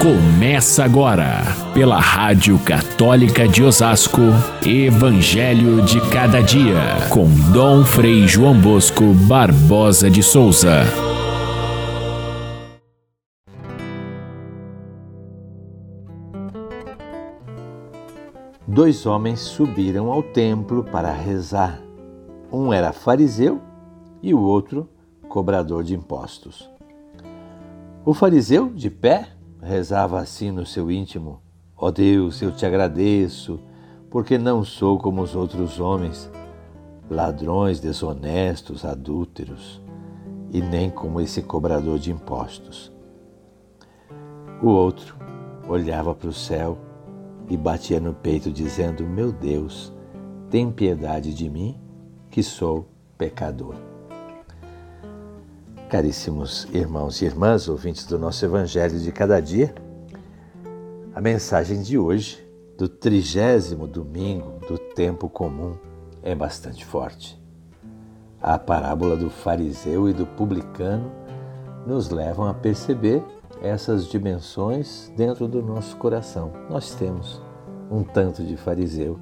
Começa agora, pela Rádio Católica de Osasco, Evangelho de Cada Dia, com Dom Frei João Bosco Barbosa de Souza. Dois homens subiram ao templo para rezar. Um era fariseu e o outro cobrador de impostos. O fariseu, de pé, rezava assim no seu íntimo: Ó oh Deus, eu te agradeço, porque não sou como os outros homens, ladrões, desonestos, adúlteros, e nem como esse cobrador de impostos. O outro olhava para o céu e batia no peito, dizendo: Meu Deus, tem piedade de mim, que sou pecador. Caríssimos irmãos e irmãs, ouvintes do nosso Evangelho de cada dia, a mensagem de hoje, do trigésimo domingo do tempo comum, é bastante forte. A parábola do fariseu e do publicano nos levam a perceber essas dimensões dentro do nosso coração. Nós temos um tanto de fariseu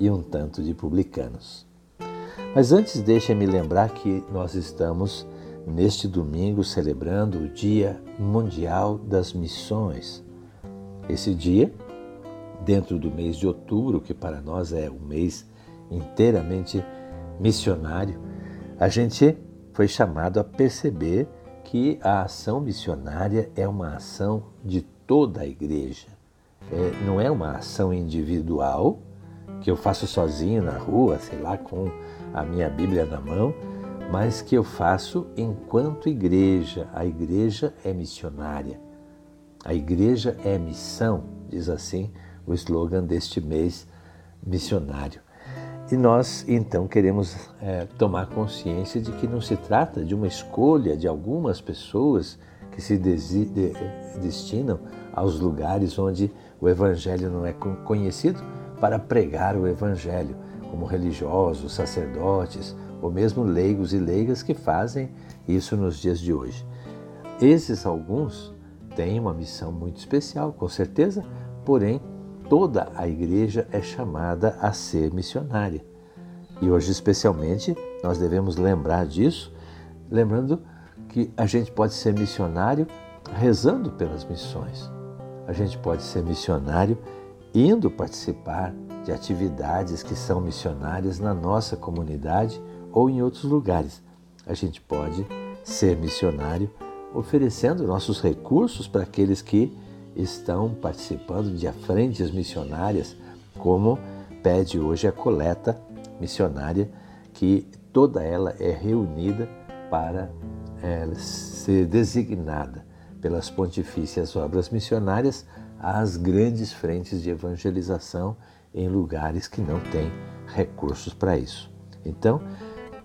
e um tanto de publicanos. Mas antes, deixem-me lembrar que nós estamos neste domingo celebrando o Dia Mundial das Missões. Esse dia, dentro do mês de outubro, que para nós é um mês inteiramente missionário, a gente foi chamado a perceber que a ação missionária é uma ação de toda a igreja. É, não é uma ação individual que eu faço sozinho na rua, sei lá, com a minha Bíblia na mão, mas que eu faço enquanto igreja. A igreja é missionária. A igreja é missão, diz assim o slogan deste mês missionário. E nós então queremos é, tomar consciência de que não se trata de uma escolha de algumas pessoas que se de, destinam aos lugares onde o Evangelho não é conhecido para pregar o Evangelho, como religiosos, sacerdotes, ou mesmo leigos e leigas que fazem isso nos dias de hoje. Esses alguns têm uma missão muito especial, com certeza, porém, toda a igreja é chamada a ser missionária. E hoje, especialmente, nós devemos lembrar disso, lembrando que a gente pode ser missionário rezando pelas missões. A gente pode ser missionário indo participar de atividades que são missionárias na nossa comunidade ou em outros lugares. A gente pode ser missionário oferecendo nossos recursos para aqueles que estão participando de frentes missionárias, como pede hoje a coleta missionária, que toda ela é reunida para é, ser designada pelas pontifícias obras missionárias às grandes frentes de evangelização em lugares que não têm recursos para isso. Então,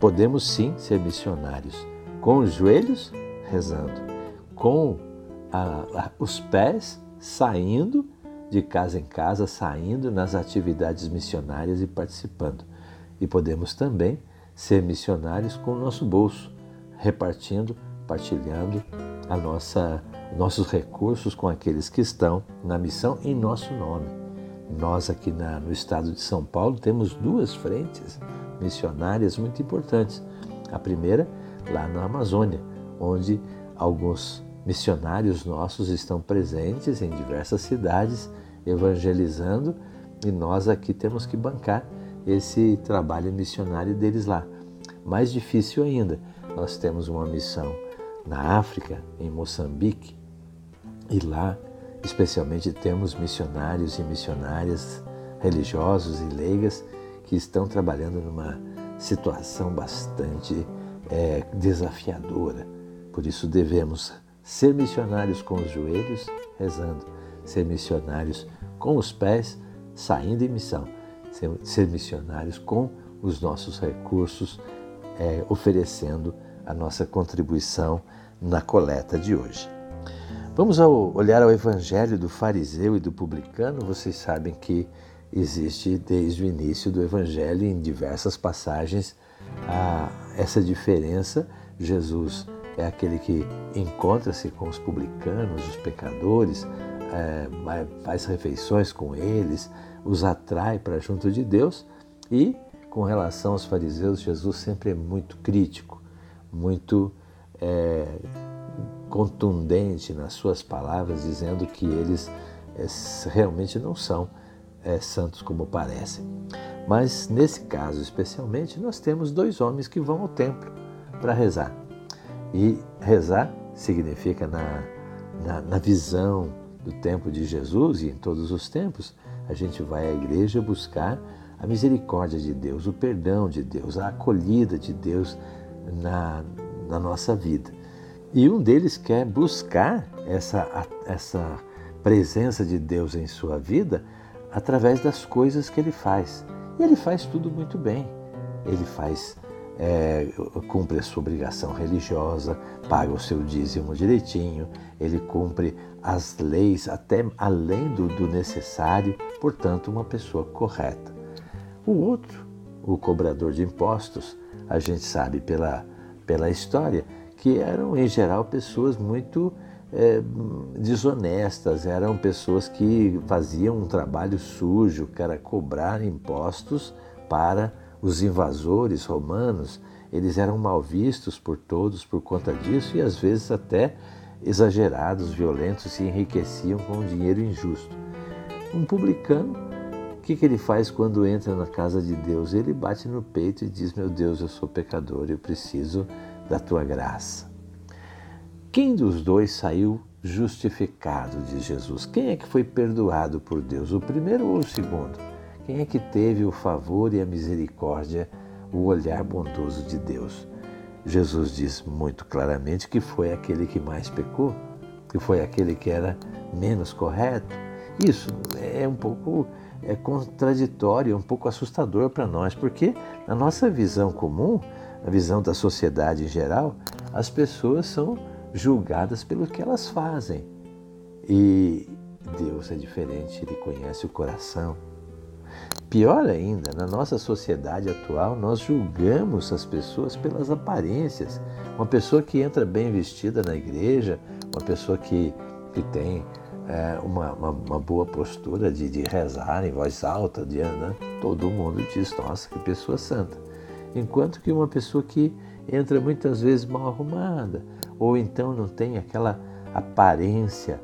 podemos sim ser missionários, com os joelhos rezando, com a, a, os pés saindo de casa em casa, saindo nas atividades missionárias e participando. E podemos também ser missionários com o nosso bolso, repartindo, partilhando a nossa, nossos recursos com aqueles que estão na missão em nosso nome. Nós aqui na, no estado de São Paulo temos duas frentes missionárias muito importantes. A primeira, lá na Amazônia, onde alguns missionários nossos estão presentes em diversas cidades, evangelizando, e nós aqui temos que bancar esse trabalho missionário deles lá. Mais difícil ainda, nós temos uma missão na África, em Moçambique, e lá, especialmente, temos missionários e missionárias religiosos e leigas que estão trabalhando numa situação bastante é, desafiadora. Por isso devemos ser missionários com os joelhos, rezando, ser missionários com os pés, saindo em missão, ser, ser missionários com os nossos recursos, é, oferecendo a nossa contribuição na coleta de hoje. Vamos ao, olhar ao Evangelho do fariseu e do publicano. Vocês sabem que existe desde o início do Evangelho, em diversas passagens, a, essa diferença. Jesus é aquele que encontra-se com os publicanos, os pecadores, é, faz refeições com eles, os atrai para junto de Deus e com relação aos fariseus, Jesus sempre é muito crítico, muito é, contundente nas suas palavras, dizendo que eles é, realmente não são é, santos como parecem. Mas nesse caso especialmente, nós temos dois homens que vão ao templo para rezar. E rezar significa, na, na, na visão do tempo de Jesus e em todos os tempos, a gente vai à igreja buscar a misericórdia de Deus, o perdão de Deus, a acolhida de Deus na, na nossa vida. E um deles quer buscar essa, essa presença de Deus em sua vida através das coisas que ele faz. E ele faz tudo muito bem. Ele faz, é, cumpre a sua obrigação religiosa, paga o seu dízimo direitinho, ele cumpre as leis até além do, do necessário, portanto, uma pessoa correta. O outro, o cobrador de impostos, a gente sabe pela, pela história que eram, em geral, pessoas muito é, desonestas, eram pessoas que faziam um trabalho sujo, que era cobrar impostos para os invasores romanos. Eles eram mal vistos por todos por conta disso e às vezes até exagerados, violentos, se enriqueciam com dinheiro injusto. Um publicano o que, que ele faz quando entra na casa de Deus? Ele bate no peito e diz: Meu Deus, eu sou pecador, eu preciso da tua graça. Quem dos dois saiu justificado de Jesus? Quem é que foi perdoado por Deus, o primeiro ou o segundo? Quem é que teve o favor e a misericórdia, o olhar bondoso de Deus? Jesus diz muito claramente que foi aquele que mais pecou, que foi aquele que era menos correto. Isso é um pouco é contraditório, é um pouco assustador para nós, porque na nossa visão comum, a visão da sociedade em geral, as pessoas são julgadas pelo que elas fazem. E Deus é diferente, Ele conhece o coração. Pior ainda, na nossa sociedade atual, nós julgamos as pessoas pelas aparências. Uma pessoa que entra bem vestida na igreja, uma pessoa que, que tem é, uma, uma, uma, boa postura de, de, rezar em voz alta, de, né? todo mundo diz, nossa, que pessoa santa. Enquanto que uma pessoa que entra muitas vezes mal arrumada, ou então não tem aquela aparência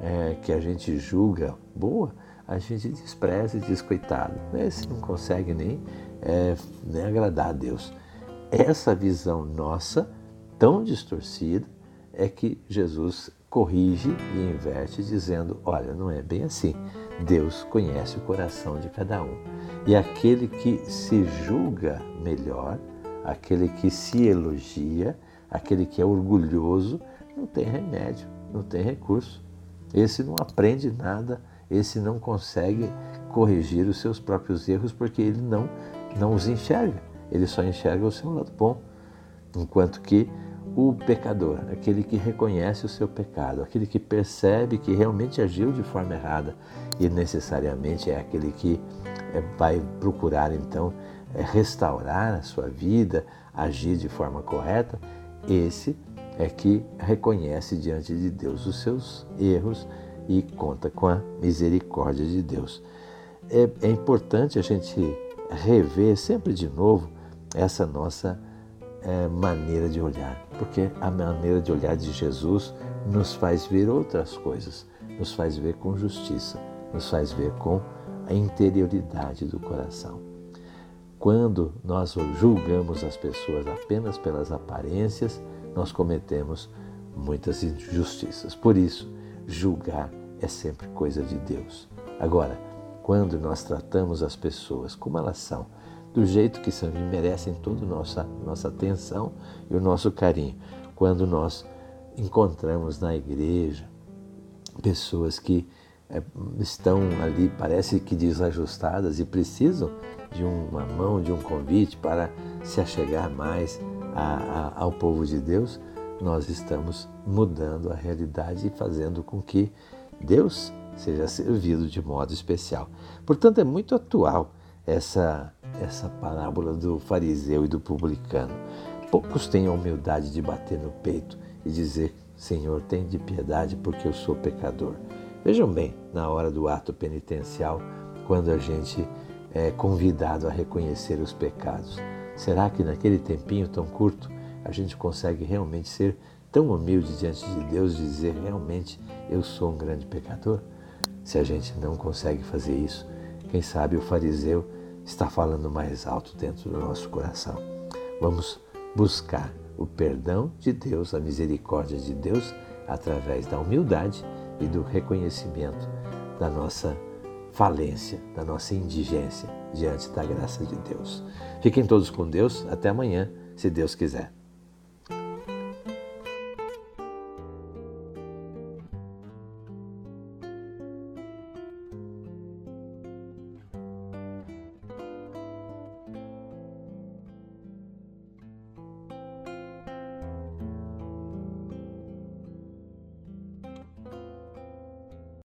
é, que a gente julga boa, a gente despreza e diz, coitado, esse não consegue nem, é, nem agradar a Deus. Essa visão nossa, tão distorcida, é que Jesus corrige e inverte, dizendo: olha, não é bem assim. Deus conhece o coração de cada um. E aquele que se julga melhor, aquele que se elogia, aquele que é orgulhoso, não tem remédio, não tem recurso. Esse não aprende nada, esse não consegue corrigir os seus próprios erros porque ele não, não os enxerga, ele só enxerga o seu lado bom. Enquanto que o pecador, aquele que reconhece o seu pecado, aquele que percebe que realmente agiu de forma errada e necessariamente é aquele que é, vai procurar então é, restaurar a sua vida, agir de forma correta, esse é que reconhece diante de Deus os seus erros e conta com a misericórdia de Deus. É, é importante a gente rever sempre de novo essa nossa é, maneira de olhar, porque a maneira de olhar de Jesus nos faz ver outras coisas, nos faz ver com justiça, nos faz ver com a interioridade do coração. Quando nós julgamos as pessoas apenas pelas aparências, nós cometemos muitas injustiças. Por isso, julgar é sempre coisa de Deus. Agora, quando nós tratamos as pessoas como elas são, do jeito que são e merecem toda a nossa, nossa atenção e o nosso carinho. Quando nós encontramos na igreja pessoas que estão ali, parece que desajustadas e precisam de uma mão, de um convite para se achegar mais a, a, ao povo de Deus, nós estamos mudando a realidade e fazendo com que Deus seja servido de modo especial. Portanto, é muito atual essa, essa parábola do fariseu e do publicano. Poucos têm a humildade de bater no peito e dizer: Senhor, tem de piedade porque eu sou pecador. Vejam bem, na hora do ato penitencial, quando a gente é convidado a reconhecer os pecados, será que naquele tempinho tão curto a gente consegue realmente ser tão humilde diante de Deus e dizer realmente eu sou um grande pecador? Se a gente não consegue fazer isso, quem sabe o fariseu está falando mais alto dentro do nosso coração. Vamos buscar o perdão de Deus, a misericórdia de Deus, através da humildade e do reconhecimento da nossa falência, da nossa indigência diante da graça de Deus. Fiquem todos com Deus. Até amanhã, se Deus quiser.